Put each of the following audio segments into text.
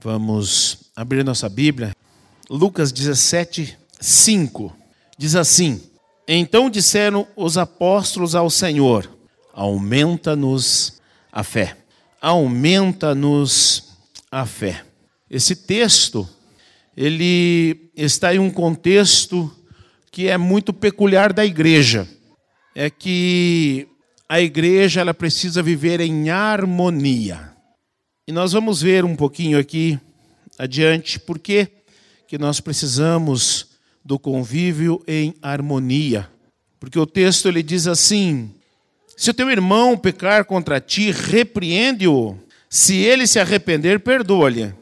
Vamos abrir nossa Bíblia. Lucas 17, 5. Diz assim: Então disseram os apóstolos ao Senhor: Aumenta-nos a fé. Aumenta-nos a fé. Esse texto, ele está em um contexto que é muito peculiar da igreja. É que a igreja ela precisa viver em harmonia. E nós vamos ver um pouquinho aqui adiante por que nós precisamos do convívio em harmonia. Porque o texto ele diz assim: Se o teu irmão pecar contra ti, repreende-o. Se ele se arrepender, perdoa-lhe.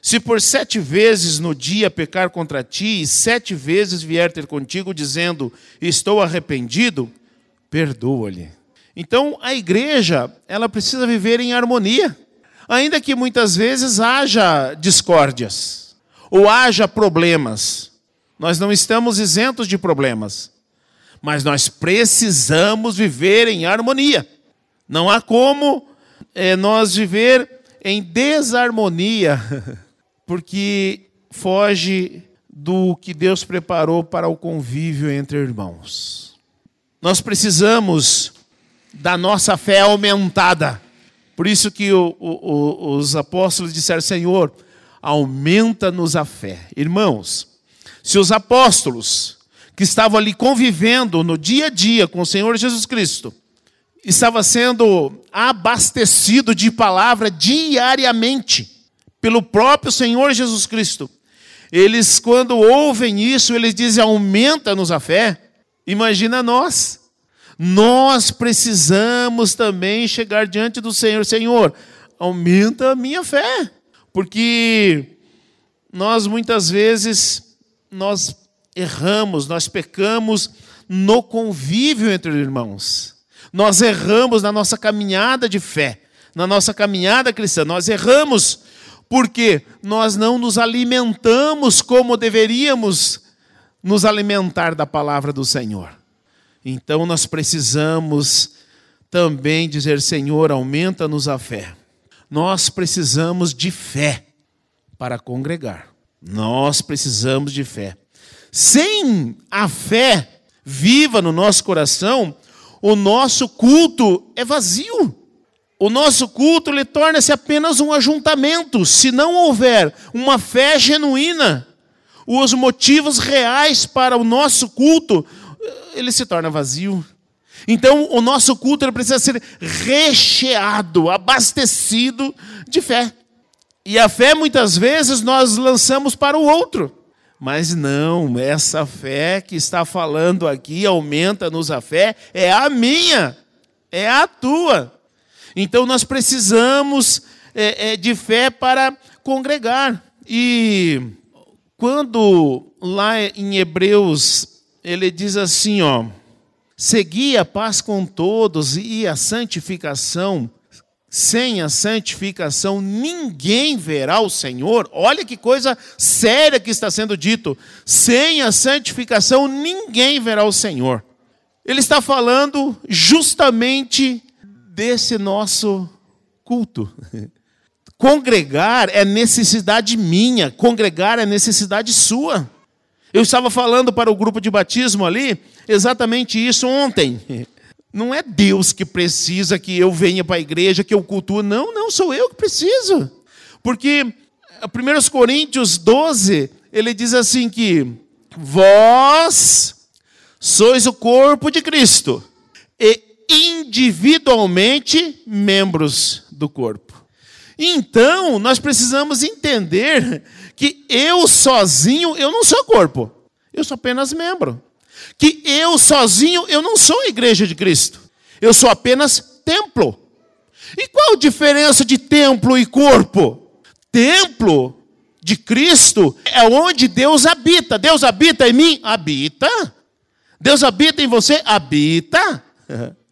Se por sete vezes no dia pecar contra ti, e sete vezes vier ter contigo, dizendo: Estou arrependido, perdoa-lhe. Então a igreja, ela precisa viver em harmonia ainda que muitas vezes haja discórdias ou haja problemas. Nós não estamos isentos de problemas, mas nós precisamos viver em harmonia. Não há como é, nós viver em desarmonia, porque foge do que Deus preparou para o convívio entre irmãos. Nós precisamos da nossa fé aumentada. Por isso que o, o, os apóstolos disseram, Senhor, aumenta-nos a fé. Irmãos, se os apóstolos que estavam ali convivendo no dia a dia com o Senhor Jesus Cristo, estava sendo abastecido de palavra diariamente pelo próprio Senhor Jesus Cristo. Eles, quando ouvem isso, eles dizem: aumenta-nos a fé. Imagina nós nós precisamos também chegar diante do Senhor. Senhor, aumenta a minha fé. Porque nós muitas vezes nós erramos, nós pecamos no convívio entre irmãos. Nós erramos na nossa caminhada de fé, na nossa caminhada cristã. Nós erramos porque nós não nos alimentamos como deveríamos nos alimentar da palavra do Senhor. Então nós precisamos também dizer: Senhor, aumenta-nos a fé. Nós precisamos de fé para congregar. Nós precisamos de fé. Sem a fé viva no nosso coração, o nosso culto é vazio. O nosso culto ele torna-se apenas um ajuntamento, se não houver uma fé genuína. Os motivos reais para o nosso culto ele se torna vazio. Então, o nosso culto precisa ser recheado, abastecido de fé. E a fé, muitas vezes, nós lançamos para o outro. Mas não, essa fé que está falando aqui, aumenta-nos a fé, é a minha, é a tua. Então, nós precisamos é, é, de fé para congregar. E quando lá em Hebreus ele diz assim, ó: Segui a paz com todos e a santificação. Sem a santificação ninguém verá o Senhor. Olha que coisa séria que está sendo dito. Sem a santificação ninguém verá o Senhor. Ele está falando justamente desse nosso culto. Congregar é necessidade minha, congregar é necessidade sua. Eu estava falando para o grupo de batismo ali exatamente isso ontem. Não é Deus que precisa que eu venha para a igreja, que eu cultue. Não, não, sou eu que preciso. Porque 1 Coríntios 12, ele diz assim que vós sois o corpo de Cristo e individualmente membros do corpo. Então, nós precisamos entender que eu sozinho, eu não sou corpo. Eu sou apenas membro. Que eu sozinho, eu não sou a igreja de Cristo. Eu sou apenas templo. E qual a diferença de templo e corpo? Templo de Cristo é onde Deus habita. Deus habita em mim? Habita. Deus habita em você? Habita.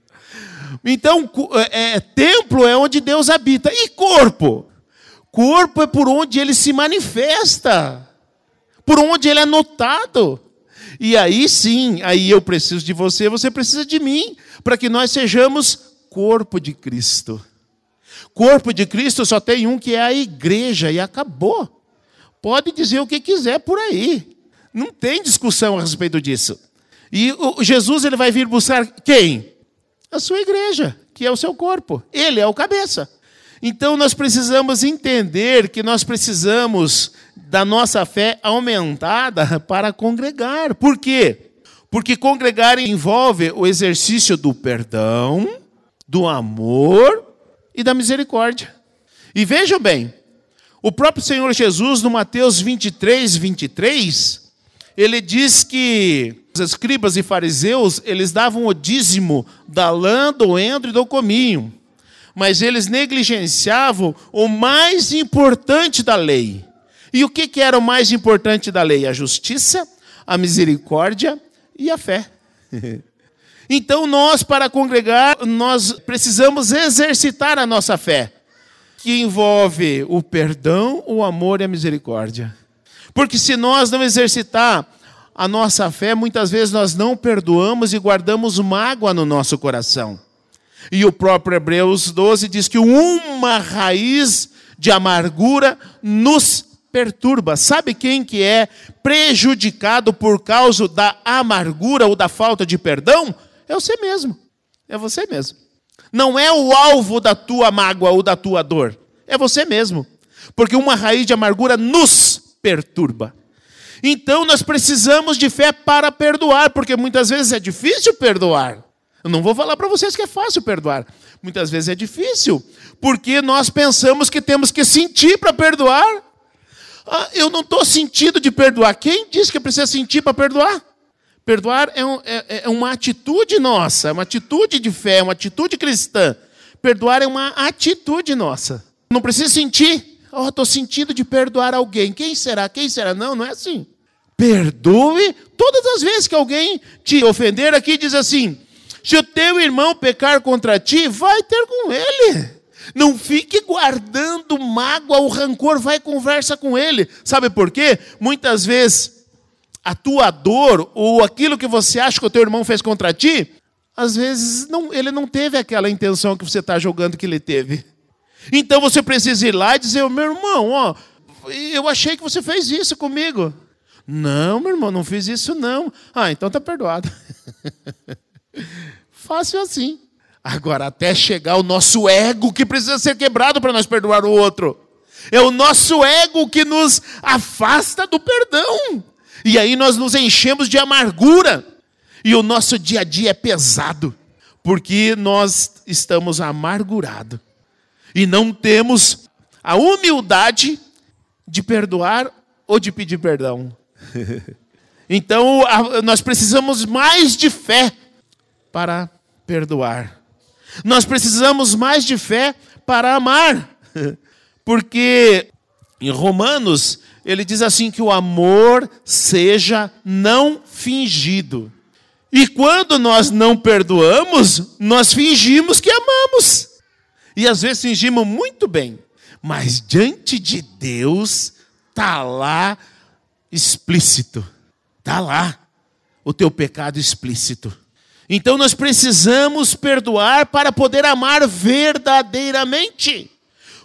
Então, é, é, templo é onde Deus habita. E corpo? Corpo é por onde ele se manifesta, por onde ele é notado. E aí sim, aí eu preciso de você, você precisa de mim, para que nós sejamos corpo de Cristo. Corpo de Cristo só tem um que é a igreja e acabou. Pode dizer o que quiser por aí. Não tem discussão a respeito disso. E Jesus ele vai vir buscar quem? A sua igreja, que é o seu corpo. Ele é o cabeça. Então nós precisamos entender que nós precisamos da nossa fé aumentada para congregar. Por quê? Porque congregar envolve o exercício do perdão, do amor e da misericórdia. E vejam bem, o próprio Senhor Jesus, no Mateus 23, 23, ele diz que os escribas e fariseus, eles davam o dízimo da lã, do endro e do cominho, mas eles negligenciavam o mais importante da lei. E o que, era o mais importante da lei? A justiça, a misericórdia e a fé. Então, nós, para congregar, nós precisamos exercitar a nossa fé que envolve o perdão, o amor e a misericórdia. Porque se nós não exercitar a nossa fé, muitas vezes nós não perdoamos e guardamos mágoa no nosso coração. E o próprio Hebreus 12 diz que uma raiz de amargura nos perturba. Sabe quem que é prejudicado por causa da amargura ou da falta de perdão? É você mesmo. É você mesmo não é o alvo da tua mágoa ou da tua dor, é você mesmo. Porque uma raiz de amargura nos perturba. Então nós precisamos de fé para perdoar, porque muitas vezes é difícil perdoar. Eu não vou falar para vocês que é fácil perdoar. Muitas vezes é difícil, porque nós pensamos que temos que sentir para perdoar. Ah, eu não estou sentindo de perdoar. Quem disse que precisa sentir para perdoar? Perdoar é, um, é, é, uma atitude nossa, é uma atitude de fé, é uma atitude cristã. Perdoar é uma atitude nossa. Não precisa sentir, oh, estou sentindo de perdoar alguém. Quem será? Quem será? Não, não é assim. Perdoe todas as vezes que alguém te ofender aqui, diz assim: se o teu irmão pecar contra ti, vai ter com ele. Não fique guardando mágoa, o rancor, vai conversa com ele. Sabe por quê? Muitas vezes a tua dor ou aquilo que você acha que o teu irmão fez contra ti, às vezes não, ele não teve aquela intenção que você está jogando que ele teve. Então você precisa ir lá e dizer, meu irmão, ó, eu achei que você fez isso comigo. Não, meu irmão, não fiz isso não. Ah, então está perdoado. Fácil assim. Agora, até chegar o nosso ego que precisa ser quebrado para nós perdoar o outro. É o nosso ego que nos afasta do perdão. E aí nós nos enchemos de amargura. E o nosso dia a dia é pesado, porque nós estamos amargurados. E não temos a humildade de perdoar ou de pedir perdão. então, nós precisamos mais de fé para perdoar. Nós precisamos mais de fé para amar. Porque em Romanos ele diz assim: que o amor seja não fingido. E quando nós não perdoamos, nós fingimos que amamos. E às vezes fingimos muito bem, mas diante de Deus está lá explícito. Está lá o teu pecado explícito. Então nós precisamos perdoar para poder amar verdadeiramente.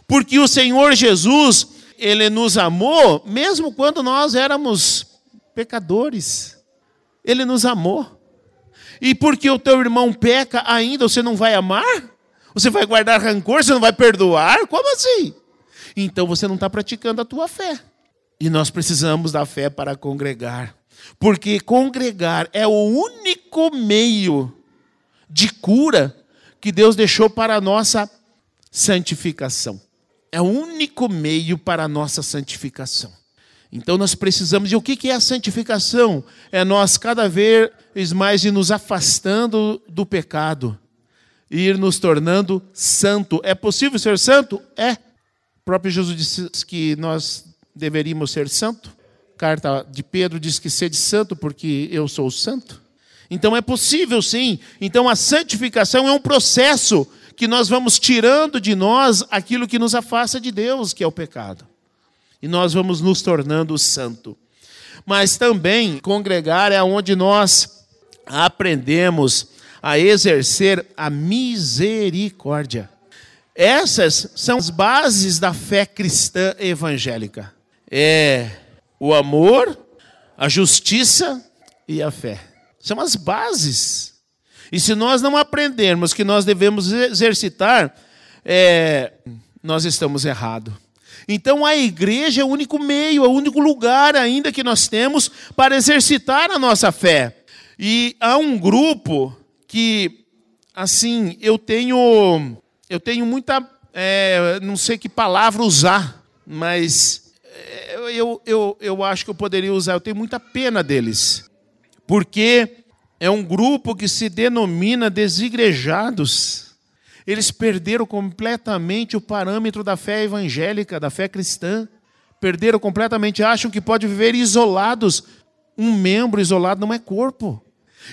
Porque o Senhor Jesus, ele nos amou mesmo quando nós éramos pecadores. Ele nos amou. E porque o teu irmão peca ainda, você não vai amar? Você vai guardar rancor? Você não vai perdoar? Como assim? Então você não está praticando a tua fé. E nós precisamos da fé para congregar. Porque congregar é o único meio de cura que Deus deixou para a nossa santificação é o único meio para a nossa santificação. Então nós precisamos, e o que é a santificação? É nós cada vez mais ir nos afastando do pecado, ir nos tornando santo. É possível ser santo? É. O próprio Jesus disse que nós deveríamos ser santo. Carta de Pedro diz que sede santo porque eu sou santo. Então é possível sim. Então a santificação é um processo que nós vamos tirando de nós aquilo que nos afasta de Deus, que é o pecado. E nós vamos nos tornando santo. Mas também congregar é onde nós aprendemos a exercer a misericórdia. Essas são as bases da fé cristã evangélica. É o amor, a justiça e a fé. São as bases. E se nós não aprendermos que nós devemos exercitar, é, nós estamos errados. Então a igreja é o único meio, é o único lugar ainda que nós temos para exercitar a nossa fé. E há um grupo que, assim, eu tenho, eu tenho muita, é, não sei que palavra usar, mas eu, eu, eu acho que eu poderia usar, eu tenho muita pena deles, porque é um grupo que se denomina desigrejados eles perderam completamente o parâmetro da fé evangélica, da fé cristã. Perderam completamente, acham que pode viver isolados. Um membro isolado não é corpo.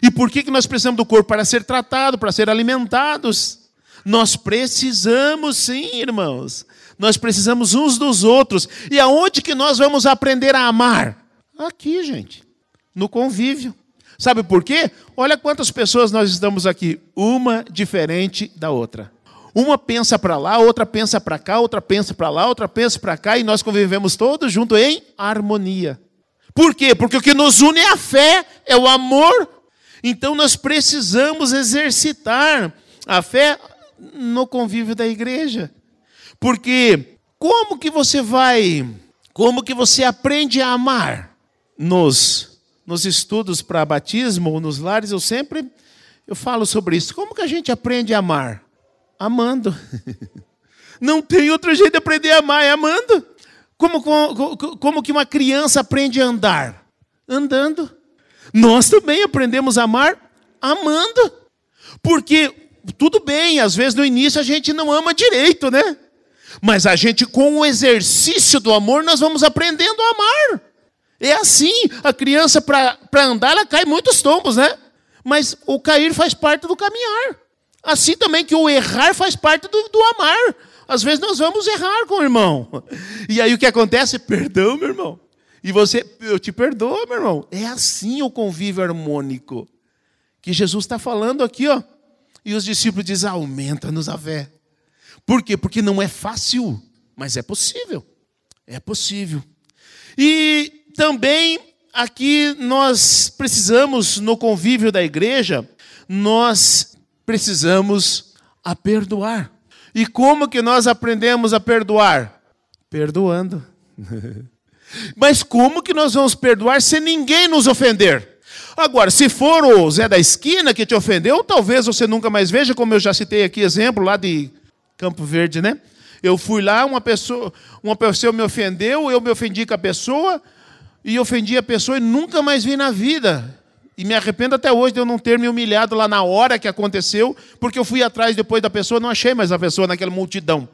E por que, que nós precisamos do corpo? Para ser tratado, para ser alimentados. Nós precisamos sim, irmãos. Nós precisamos uns dos outros. E aonde que nós vamos aprender a amar? Aqui, gente. No convívio. Sabe por quê? Olha quantas pessoas nós estamos aqui, uma diferente da outra. Uma pensa para lá, outra pensa para cá, outra pensa para lá, outra pensa para cá, e nós convivemos todos juntos em harmonia. Por quê? Porque o que nos une é a fé, é o amor. Então nós precisamos exercitar a fé no convívio da igreja. Porque como que você vai, como que você aprende a amar nos nos estudos para batismo ou nos lares, eu sempre eu falo sobre isso. Como que a gente aprende a amar? Amando. Não tem outro jeito de aprender a amar, é amando. Como, como, como que uma criança aprende a andar? Andando. Nós também aprendemos a amar amando. Porque, tudo bem, às vezes no início a gente não ama direito, né? Mas a gente, com o exercício do amor, nós vamos aprendendo a amar. É assim, a criança para andar, ela cai muitos tombos, né? Mas o cair faz parte do caminhar. Assim também que o errar faz parte do, do amar. Às vezes nós vamos errar com o irmão. E aí o que acontece? Perdão, meu irmão. E você, eu te perdoo, meu irmão. É assim o convívio harmônico. Que Jesus está falando aqui, ó. E os discípulos dizem: aumenta-nos a fé. Por quê? Porque não é fácil, mas é possível. É possível. E também aqui nós precisamos, no convívio da igreja, nós precisamos a perdoar. E como que nós aprendemos a perdoar? Perdoando. Mas como que nós vamos perdoar se ninguém nos ofender? Agora, se for o Zé da esquina que te ofendeu, talvez você nunca mais veja, como eu já citei aqui exemplo lá de Campo Verde, né? Eu fui lá, uma pessoa, uma pessoa me ofendeu, eu me ofendi com a pessoa, e ofendi a pessoa e nunca mais vi na vida. E me arrependo até hoje de eu não ter me humilhado lá na hora que aconteceu, porque eu fui atrás depois da pessoa, não achei mais a pessoa naquela multidão.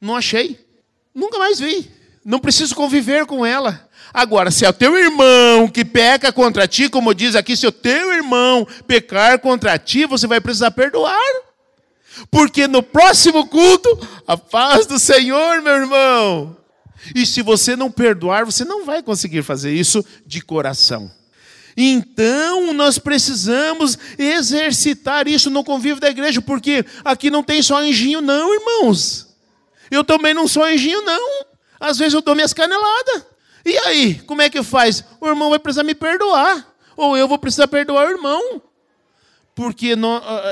Não achei. Nunca mais vi. Não preciso conviver com ela. Agora, se é o teu irmão que peca contra ti, como diz aqui, se o teu irmão pecar contra ti, você vai precisar perdoar. Porque no próximo culto, a paz do Senhor, meu irmão, e se você não perdoar, você não vai conseguir fazer isso de coração. Então, nós precisamos exercitar isso no convívio da igreja, porque aqui não tem só anjinho, não, irmãos. Eu também não sou anjinho, não. Às vezes eu dou minhas caneladas. E aí, como é que faz? O irmão vai precisar me perdoar. Ou eu vou precisar perdoar o irmão. Porque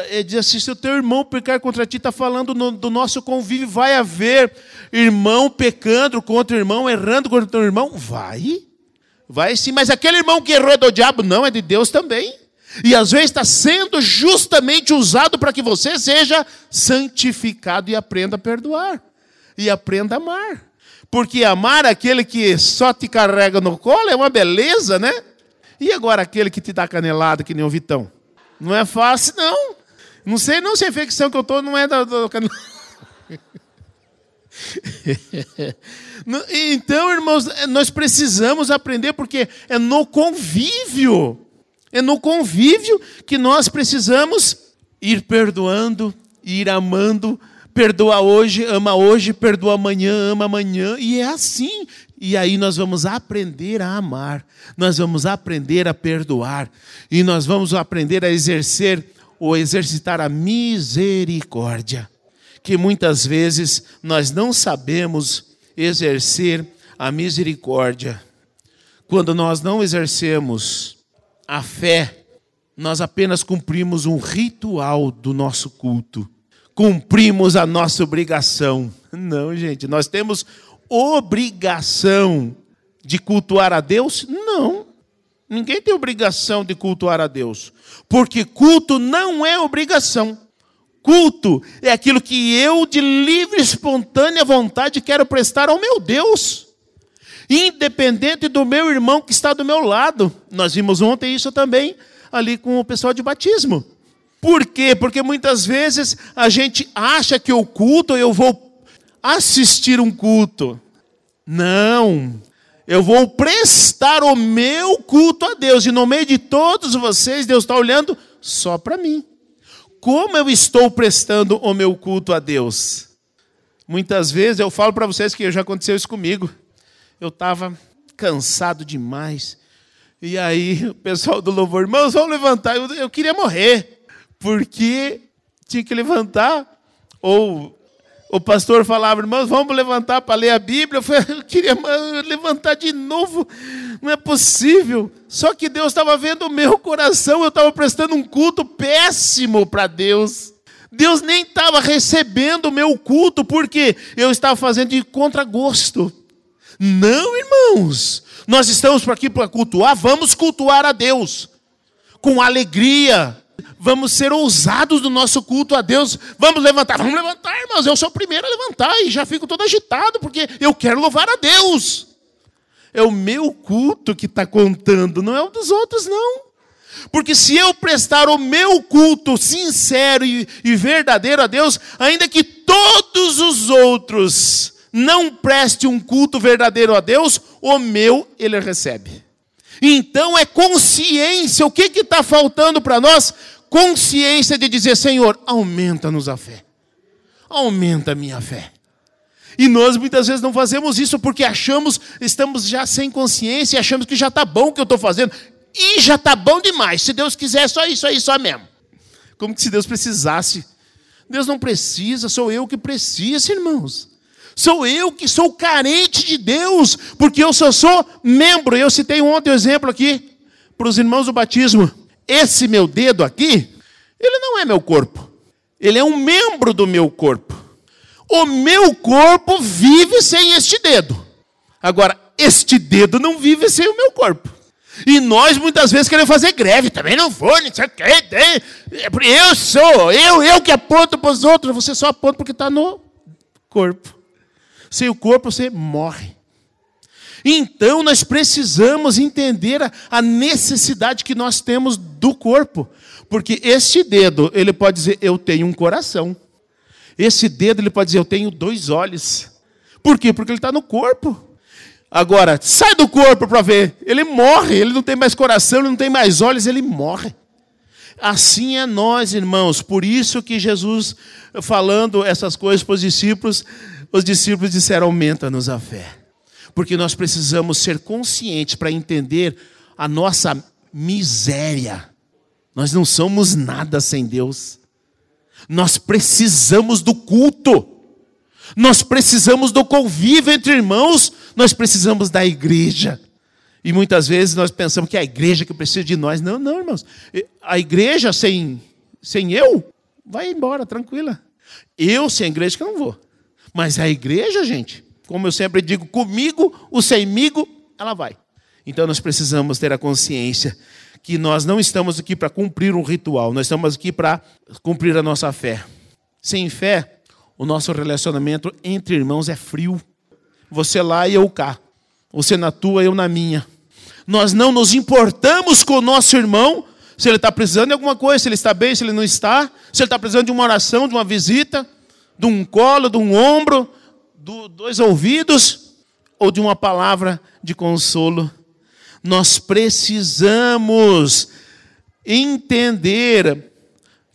é, diz assim, se o teu irmão pecar contra ti, está falando no, do nosso convívio, vai haver irmão pecando contra o irmão, errando contra o irmão? Vai. Vai sim, mas aquele irmão que errou é do diabo? Não, é de Deus também. E às vezes está sendo justamente usado para que você seja santificado e aprenda a perdoar. E aprenda a amar. Porque amar aquele que só te carrega no colo é uma beleza, né? E agora aquele que te dá canelada, que nem o Vitão? Não é fácil, não. Não sei não se a infecção que eu estou não é da. da... então, irmãos, nós precisamos aprender, porque é no convívio, é no convívio que nós precisamos ir perdoando, ir amando, perdoa hoje, ama hoje, perdoa amanhã, ama amanhã, e é assim. E aí nós vamos aprender a amar, nós vamos aprender a perdoar, e nós vamos aprender a exercer ou exercitar a misericórdia, que muitas vezes nós não sabemos exercer a misericórdia. Quando nós não exercemos a fé, nós apenas cumprimos um ritual do nosso culto. Cumprimos a nossa obrigação. Não, gente, nós temos obrigação de cultuar a Deus? Não. Ninguém tem obrigação de cultuar a Deus. Porque culto não é obrigação. Culto é aquilo que eu, de livre e espontânea vontade, quero prestar ao meu Deus. Independente do meu irmão que está do meu lado. Nós vimos ontem isso também ali com o pessoal de batismo. Por quê? Porque muitas vezes a gente acha que o culto, eu vou assistir um culto. Não. Eu vou prestar o meu culto a Deus. E no meio de todos vocês, Deus está olhando só para mim. Como eu estou prestando o meu culto a Deus? Muitas vezes eu falo para vocês que já aconteceu isso comigo. Eu estava cansado demais. E aí o pessoal do louvor, irmãos, vamos levantar. Eu, eu queria morrer, porque tinha que levantar. Ou o pastor falava, irmãos, vamos levantar para ler a Bíblia. Eu, falei, eu queria levantar de novo, não é possível. Só que Deus estava vendo o meu coração, eu estava prestando um culto péssimo para Deus. Deus nem estava recebendo o meu culto, porque eu estava fazendo de contragosto. Não, irmãos, nós estamos aqui para cultuar, vamos cultuar a Deus com alegria, Vamos ser ousados no nosso culto a Deus. Vamos levantar, vamos levantar, irmãos. Eu sou o primeiro a levantar e já fico todo agitado, porque eu quero louvar a Deus. É o meu culto que está contando, não é o dos outros, não. Porque se eu prestar o meu culto sincero e, e verdadeiro a Deus, ainda que todos os outros não prestem um culto verdadeiro a Deus, o meu ele recebe. Então é consciência. O que está faltando para nós? Consciência de dizer: Senhor, aumenta-nos a fé. Aumenta a minha fé. E nós muitas vezes não fazemos isso porque achamos, estamos já sem consciência e achamos que já está bom o que eu estou fazendo. E já está bom demais. Se Deus quiser, é só isso aí, só mesmo. Como que se Deus precisasse. Deus não precisa, sou eu que preciso, irmãos. Sou eu que sou carente de Deus, porque eu só sou membro. Eu citei ontem o um exemplo aqui para os irmãos do batismo. Esse meu dedo aqui, ele não é meu corpo. Ele é um membro do meu corpo. O meu corpo vive sem este dedo. Agora, este dedo não vive sem o meu corpo. E nós muitas vezes queremos fazer greve, também não vou, não sei o que. Eu sou, eu, eu que aponto para os outros, você só aponta porque está no corpo. Sem o corpo você morre. Então nós precisamos entender a necessidade que nós temos do corpo. Porque este dedo, ele pode dizer, eu tenho um coração. Esse dedo, ele pode dizer, eu tenho dois olhos. Por quê? Porque ele está no corpo. Agora, sai do corpo para ver. Ele morre, ele não tem mais coração, ele não tem mais olhos, ele morre. Assim é nós, irmãos. Por isso que Jesus, falando essas coisas para os discípulos, os discípulos disseram: aumenta-nos a fé. Porque nós precisamos ser conscientes para entender a nossa miséria. Nós não somos nada sem Deus. Nós precisamos do culto. Nós precisamos do convívio entre irmãos. Nós precisamos da igreja. E muitas vezes nós pensamos que é a igreja que precisa de nós. Não, não, irmãos. A igreja sem, sem eu, vai embora, tranquila. Eu sem a igreja que eu não vou. Mas a igreja, gente, como eu sempre digo, comigo, o semigo, ela vai. Então nós precisamos ter a consciência que nós não estamos aqui para cumprir um ritual, nós estamos aqui para cumprir a nossa fé. Sem fé, o nosso relacionamento entre irmãos é frio. Você lá e eu cá. Você na tua, eu na minha. Nós não nos importamos com o nosso irmão, se ele está precisando de alguma coisa, se ele está bem, se ele não está, se ele está precisando de uma oração, de uma visita de um colo, de um ombro, de dois ouvidos ou de uma palavra de consolo. Nós precisamos entender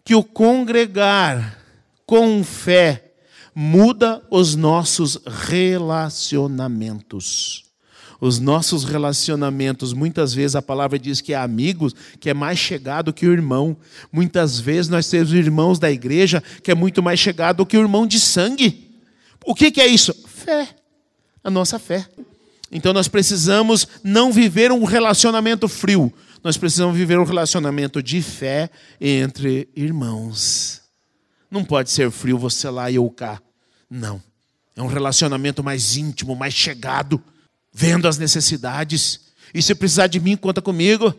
que o congregar com fé muda os nossos relacionamentos. Os nossos relacionamentos, muitas vezes a palavra diz que é amigos, que é mais chegado que o irmão. Muitas vezes nós temos irmãos da igreja que é muito mais chegado que o irmão de sangue. O que, que é isso? Fé. A nossa fé. Então nós precisamos não viver um relacionamento frio, nós precisamos viver um relacionamento de fé entre irmãos. Não pode ser frio você lá e eu cá. Não. É um relacionamento mais íntimo, mais chegado, vendo as necessidades. E se precisar de mim, conta comigo.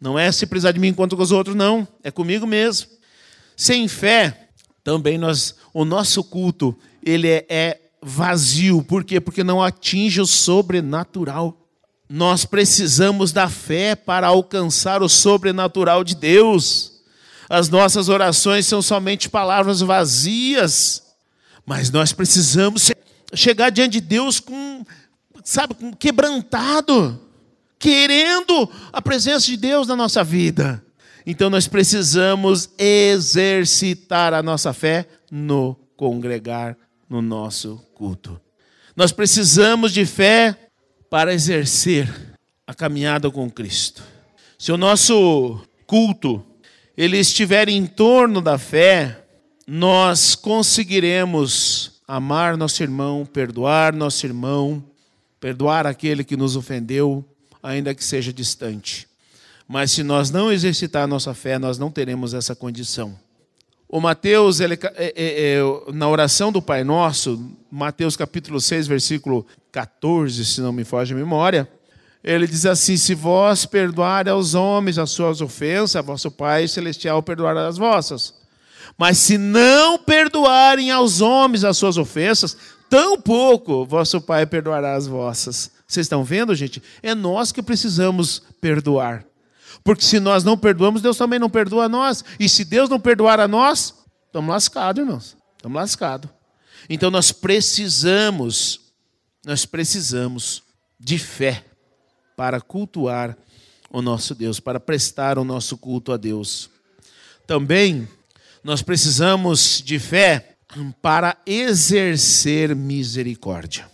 Não é se precisar de mim, conta com os outros, não. É comigo mesmo. Sem fé, também nós, o nosso culto, ele é, é vazio. Por quê? Porque não atinge o sobrenatural. Nós precisamos da fé para alcançar o sobrenatural de Deus. As nossas orações são somente palavras vazias, mas nós precisamos chegar diante de Deus com, sabe, quebrantado, querendo a presença de Deus na nossa vida. Então nós precisamos exercitar a nossa fé no congregar no nosso culto. Nós precisamos de fé para exercer a caminhada com Cristo. Se o nosso culto ele estiver em torno da fé, nós conseguiremos amar nosso irmão, perdoar nosso irmão, perdoar aquele que nos ofendeu, ainda que seja distante. Mas se nós não exercitar a nossa fé, nós não teremos essa condição. O Mateus, ele, é, é, é, na oração do Pai Nosso, Mateus capítulo 6, versículo 14, se não me foge a memória, ele diz assim: Se vós perdoarem aos homens as suas ofensas, vosso Pai Celestial perdoará as vossas. Mas se não perdoarem aos homens as suas ofensas, tampouco vosso Pai perdoará as vossas. Vocês estão vendo, gente? É nós que precisamos perdoar. Porque se nós não perdoamos, Deus também não perdoa a nós. E se Deus não perdoar a nós, estamos lascados, irmãos. Estamos lascados. Então nós precisamos, nós precisamos de fé para cultuar o nosso Deus, para prestar o nosso culto a Deus. Também nós precisamos de fé para exercer misericórdia.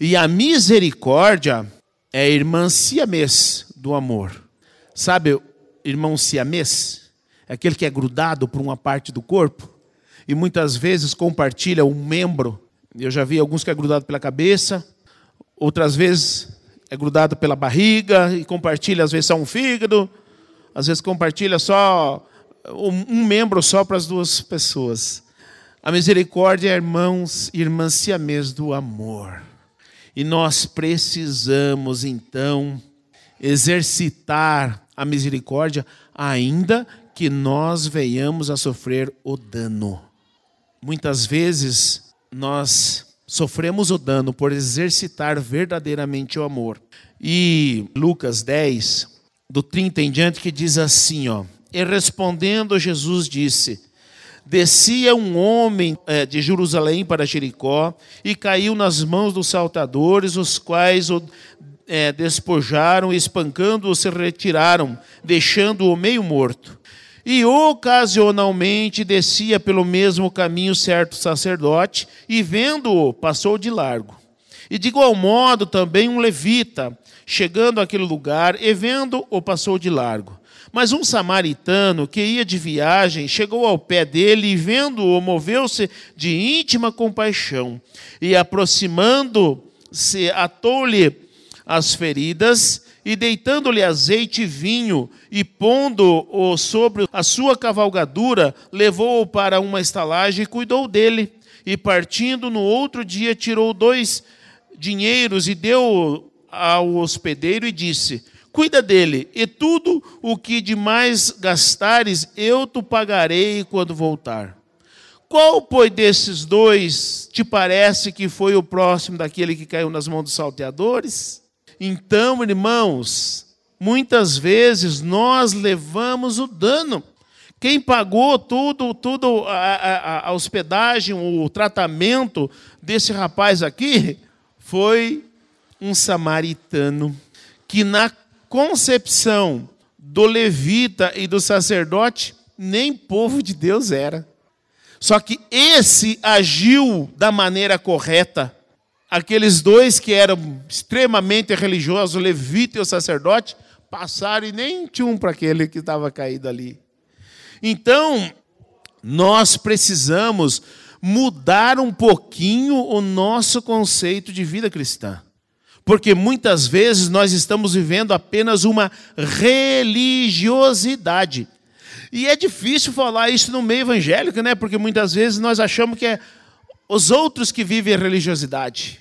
E a misericórdia é a irmã siamês do amor. Sabe, irmão siamês? É aquele que é grudado por uma parte do corpo e muitas vezes compartilha um membro. Eu já vi alguns que é grudado pela cabeça, outras vezes é grudado pela barriga e compartilha às vezes só um fígado, às vezes compartilha só um membro só para as duas pessoas. A misericórdia irmãos, irmã siamês do amor. E nós precisamos então exercitar a misericórdia, ainda que nós venhamos a sofrer o dano. Muitas vezes nós sofremos o dano por exercitar verdadeiramente o amor. E Lucas 10, do 30 em diante, que diz assim: ó, E respondendo, Jesus disse: Descia um homem é, de Jerusalém para Jericó e caiu nas mãos dos saltadores, os quais o é, despojaram, espancando-o, se retiraram, deixando-o meio morto. E ocasionalmente descia pelo mesmo caminho certo sacerdote, e vendo-o, passou de largo. E de igual modo também um levita, chegando àquele lugar, e vendo-o, passou de largo. Mas um samaritano que ia de viagem chegou ao pé dele e, vendo-o, moveu-se de íntima compaixão. E aproximando-se, atou-lhe as feridas, e deitando-lhe azeite e vinho, e pondo-o sobre a sua cavalgadura, levou-o para uma estalagem e cuidou dele. E partindo no outro dia, tirou dois dinheiros e deu ao hospedeiro e disse: Cuida dele, e tudo o que demais gastares, eu te pagarei quando voltar. Qual, pois, desses dois te parece que foi o próximo daquele que caiu nas mãos dos salteadores? Então, irmãos, muitas vezes nós levamos o dano. Quem pagou tudo, tudo a, a, a hospedagem, o tratamento desse rapaz aqui foi um samaritano que na concepção do levita e do sacerdote nem povo de Deus era. Só que esse agiu da maneira correta aqueles dois que eram extremamente religiosos, o levita e o sacerdote, passaram e nem tinham para aquele que estava caído ali. Então, nós precisamos mudar um pouquinho o nosso conceito de vida cristã. Porque muitas vezes nós estamos vivendo apenas uma religiosidade. E é difícil falar isso no meio evangélico, né? Porque muitas vezes nós achamos que é os outros que vivem a religiosidade.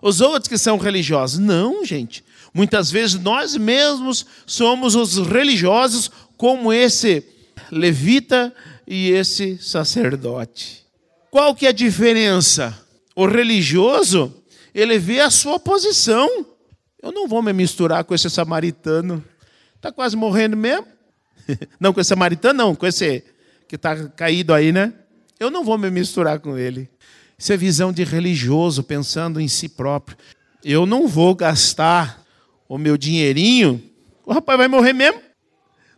Os outros que são religiosos. Não, gente. Muitas vezes nós mesmos somos os religiosos, como esse levita e esse sacerdote. Qual que é a diferença? O religioso, ele vê a sua posição. Eu não vou me misturar com esse samaritano. Está quase morrendo mesmo? Não, com esse samaritano não, com esse que está caído aí, né? Eu não vou me misturar com ele. Isso é visão de religioso, pensando em si próprio. Eu não vou gastar o meu dinheirinho. O rapaz vai morrer mesmo?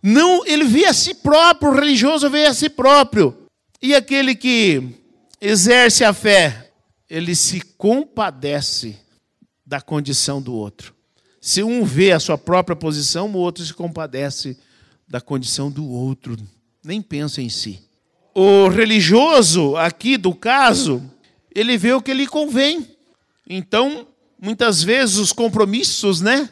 Não, ele vê a si próprio, o religioso vê a si próprio. E aquele que exerce a fé, ele se compadece da condição do outro. Se um vê a sua própria posição, o outro se compadece da condição do outro, nem pensa em si. O religioso, aqui do caso, ele vê o que lhe convém. Então, muitas vezes os compromissos, né?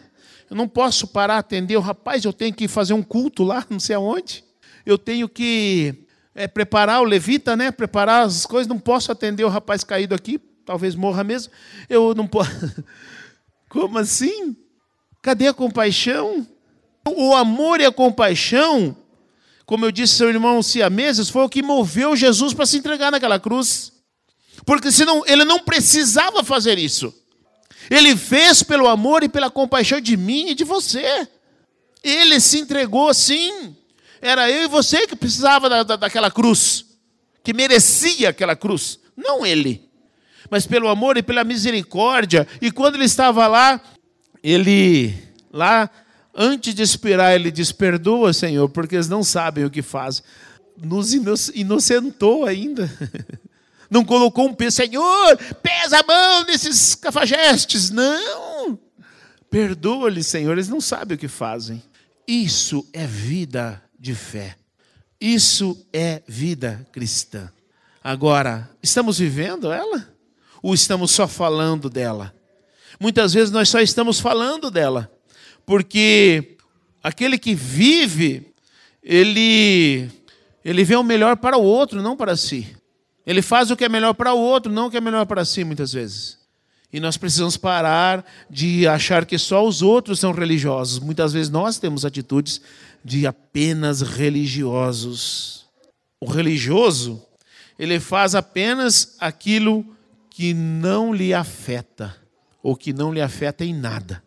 Eu não posso parar atender o rapaz, eu tenho que fazer um culto lá, não sei aonde. Eu tenho que é, preparar o levita, né? Preparar as coisas, não posso atender o rapaz caído aqui, talvez morra mesmo. Eu não posso. Como assim? Cadê a compaixão? O amor e a compaixão, como eu disse, seu irmão siameses, foi o que moveu Jesus para se entregar naquela cruz. Porque senão ele não precisava fazer isso. Ele fez pelo amor e pela compaixão de mim e de você. Ele se entregou sim. Era eu e você que precisava da, da, daquela cruz, que merecia aquela cruz, não ele. Mas pelo amor e pela misericórdia. E quando ele estava lá, ele, lá, antes de expirar, ele diz: Perdoa, Senhor, porque eles não sabem o que fazem. Nos inocentou ainda. Não colocou um peso, Senhor, pesa a mão nesses cafajestes. Não. Perdoa-lhes, Senhor, eles não sabem o que fazem. Isso é vida de fé. Isso é vida cristã. Agora, estamos vivendo ela? Ou estamos só falando dela? Muitas vezes nós só estamos falando dela, porque aquele que vive, ele ele vê o melhor para o outro, não para si. Ele faz o que é melhor para o outro, não o que é melhor para si, muitas vezes. E nós precisamos parar de achar que só os outros são religiosos. Muitas vezes nós temos atitudes de apenas religiosos. O religioso, ele faz apenas aquilo que não lhe afeta, ou que não lhe afeta em nada.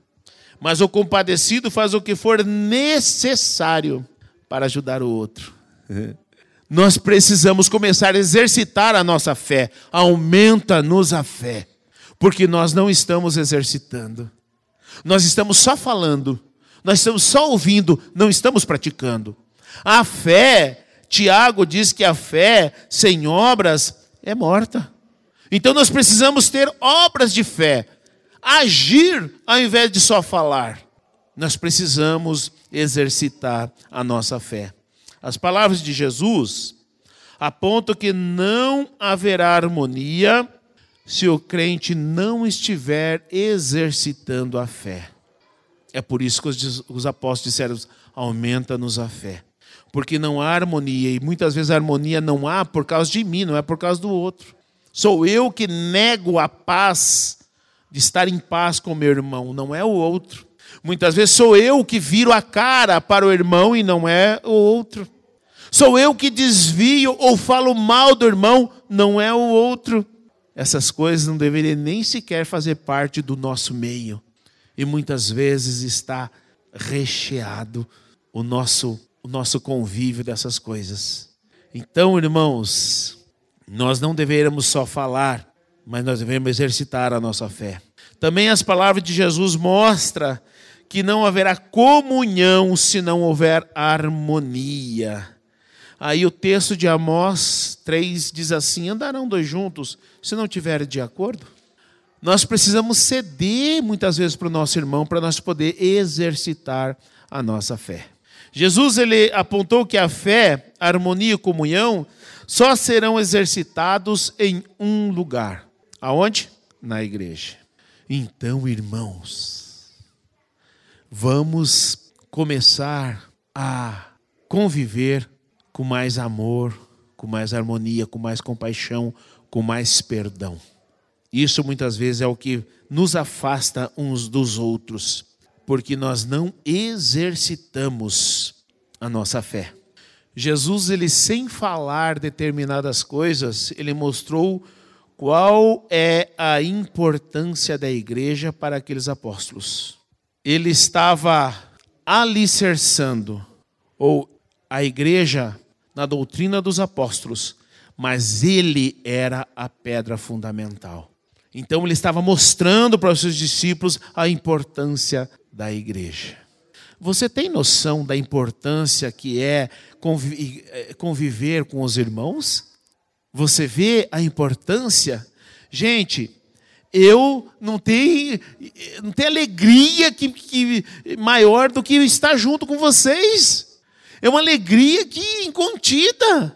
Mas o compadecido faz o que for necessário para ajudar o outro. nós precisamos começar a exercitar a nossa fé. Aumenta-nos a fé, porque nós não estamos exercitando. Nós estamos só falando, nós estamos só ouvindo, não estamos praticando. A fé, Tiago diz que a fé sem obras é morta. Então nós precisamos ter obras de fé, agir ao invés de só falar. Nós precisamos exercitar a nossa fé. As palavras de Jesus apontam que não haverá harmonia se o crente não estiver exercitando a fé. É por isso que os, apóstolos disseram: aumenta-nos a fé. Porque não há harmonia, e muitas vezes a harmonia não há por causa de mim, não é por causa do outro. Sou eu que nego a paz de estar em paz com meu irmão, não é o outro. Muitas vezes sou eu que viro a cara para o irmão e não é o outro. Sou eu que desvio ou falo mal do irmão, não é o outro. Essas coisas não deveriam nem sequer fazer parte do nosso meio. E muitas vezes está recheado o nosso, o nosso convívio dessas coisas. Então, irmãos, nós não deveríamos só falar, mas nós devemos exercitar a nossa fé. Também as palavras de Jesus mostram que não haverá comunhão se não houver harmonia. Aí o texto de Amós 3 diz assim: Andarão dois juntos se não tiverem de acordo? Nós precisamos ceder muitas vezes para o nosso irmão para nós poder exercitar a nossa fé. Jesus ele apontou que a fé, a harmonia e comunhão só serão exercitados em um lugar. Aonde? Na igreja. Então, irmãos, vamos começar a conviver com mais amor, com mais harmonia, com mais compaixão, com mais perdão. Isso muitas vezes é o que nos afasta uns dos outros, porque nós não exercitamos a nossa fé. Jesus, ele sem falar determinadas coisas, ele mostrou qual é a importância da igreja para aqueles apóstolos. Ele estava alicerçando ou a igreja na doutrina dos apóstolos, mas ele era a pedra fundamental. Então ele estava mostrando para os seus discípulos a importância da igreja. Você tem noção da importância que é eh, conviver com os irmãos? Você vê a importância? Gente, eu não tenho, não tenho alegria que, que, maior do que estar junto com vocês. É uma alegria que incontida.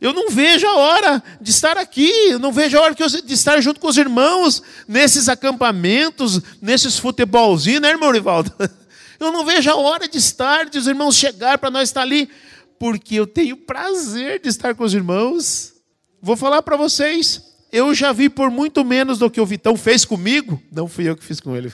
Eu não vejo a hora de estar aqui, eu não vejo a hora de estar junto com os irmãos nesses acampamentos, nesses futebolzinhos, né, irmão Rivaldo? Eu não vejo a hora de estar, de os irmãos chegar para nós estar ali, porque eu tenho prazer de estar com os irmãos. Vou falar para vocês, eu já vi por muito menos do que o Vitão fez comigo, não fui eu que fiz com ele.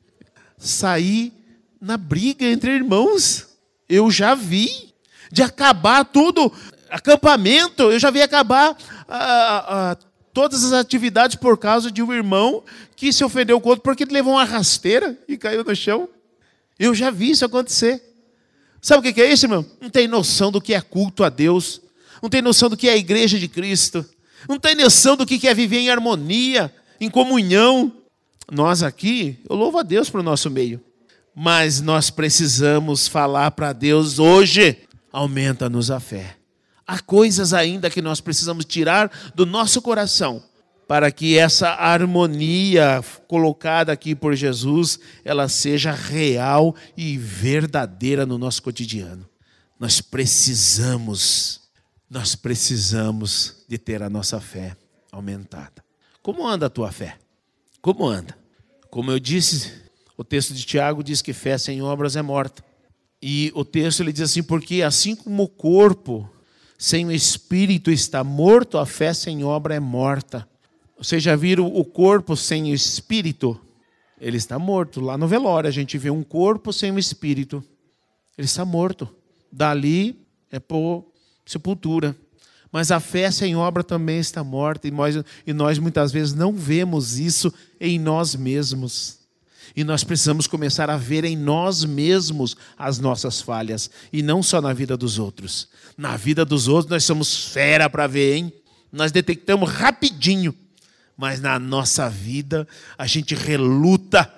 Sair na briga entre irmãos. Eu já vi de acabar tudo acampamento, eu já vi acabar ah, ah, todas as atividades por causa de um irmão que se ofendeu com outro porque levou uma rasteira e caiu no chão. Eu já vi isso acontecer. Sabe o que é isso, irmão? Não tem noção do que é culto a Deus, não tem noção do que é a igreja de Cristo, não tem noção do que é viver em harmonia, em comunhão. Nós aqui, eu louvo a Deus para o nosso meio, mas nós precisamos falar para Deus hoje: aumenta-nos a fé. Há coisas ainda que nós precisamos tirar do nosso coração para que essa harmonia colocada aqui por Jesus, ela seja real e verdadeira no nosso cotidiano. Nós precisamos, nós precisamos de ter a nossa fé aumentada. Como anda a tua fé? Como anda? Como eu disse, o texto de Tiago diz que fé sem obras é morta. E o texto ele diz assim: porque assim como o corpo sem o espírito está morto, a fé sem obra é morta. Vocês já viram o corpo sem o espírito? Ele está morto. Lá no velório a gente vê um corpo sem o espírito. Ele está morto. Dali é por sepultura. Mas a fé sem obra também está morta e nós, e nós muitas vezes não vemos isso em nós mesmos. E nós precisamos começar a ver em nós mesmos as nossas falhas, e não só na vida dos outros. Na vida dos outros nós somos fera para ver, hein? Nós detectamos rapidinho. Mas na nossa vida a gente reluta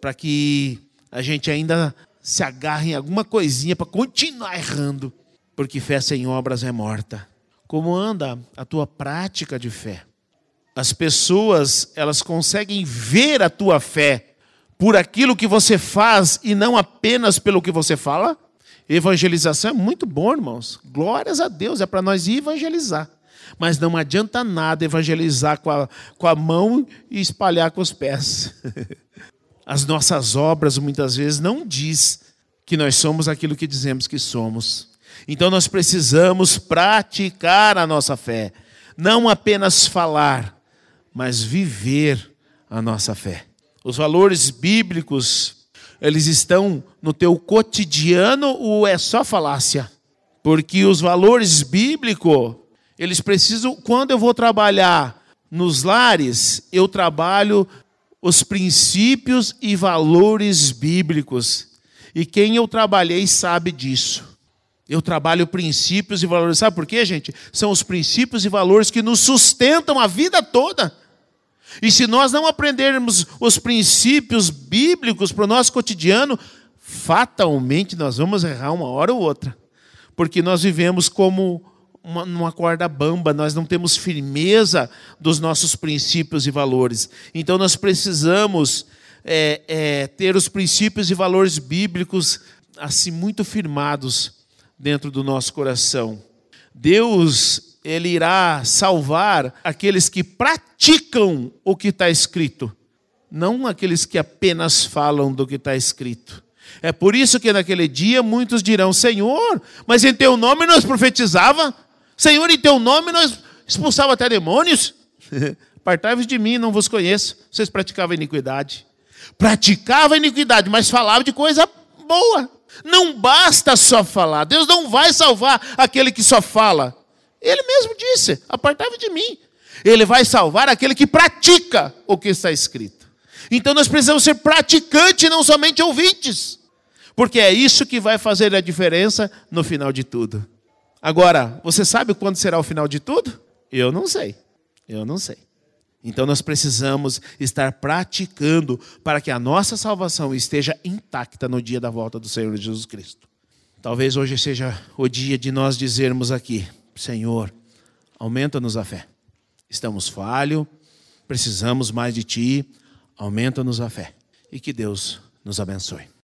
para que a gente ainda se agarre em alguma coisinha para continuar errando, porque fé sem obras é morta. Como anda a tua prática de fé? As pessoas, elas conseguem ver a tua fé por aquilo que você faz e não apenas pelo que você fala? Evangelização é muito bom, irmãos. Glórias a Deus, é para nós evangelizar. Mas não adianta nada evangelizar com a, com a mão e espalhar com os pés. As nossas obras muitas vezes não diz que nós somos aquilo que dizemos que somos. Então nós precisamos praticar a nossa fé, não apenas falar, mas viver a nossa fé. Os valores bíblicos, eles estão no teu cotidiano ou é só falácia? Porque os valores bíblicos, eles precisam, quando eu vou trabalhar nos lares, eu trabalho os princípios e valores bíblicos. E quem eu trabalhei sabe disso. Eu trabalho princípios e valores. Sabe por quê, gente? São os princípios e valores que nos sustentam a vida toda. E se nós não aprendermos os princípios bíblicos para o nosso cotidiano, fatalmente nós vamos errar uma hora ou outra. Porque nós vivemos como uma, numa corda bamba, nós não temos firmeza dos nossos princípios e valores. Então nós precisamos é, é, ter os princípios e valores bíblicos assim muito firmados dentro do nosso coração. Deus ele irá salvar aqueles que praticam o que está escrito, não aqueles que apenas falam do que está escrito. É por isso que naquele dia muitos dirão: Senhor, mas em teu nome nós profetizava, Senhor, em teu nome nós expulsava até demônios. Apartai-vos de mim, não vos conheço. Vocês praticavam iniquidade. Praticava iniquidade, mas falava de coisa boa. Não basta só falar. Deus não vai salvar aquele que só fala. Ele mesmo disse: Apartai-vos de mim. Ele vai salvar aquele que pratica o que está escrito. Então nós precisamos ser praticantes, não somente ouvintes. Porque é isso que vai fazer a diferença no final de tudo. Agora, você sabe quando será o final de tudo? Eu não sei. Eu não sei. Então nós precisamos estar praticando para que a nossa salvação esteja intacta no dia da volta do Senhor Jesus Cristo. Talvez hoje seja o dia de nós dizermos aqui: Senhor, aumenta-nos a fé. Estamos falhos, precisamos mais de Ti, aumenta-nos a fé. E que Deus nos abençoe.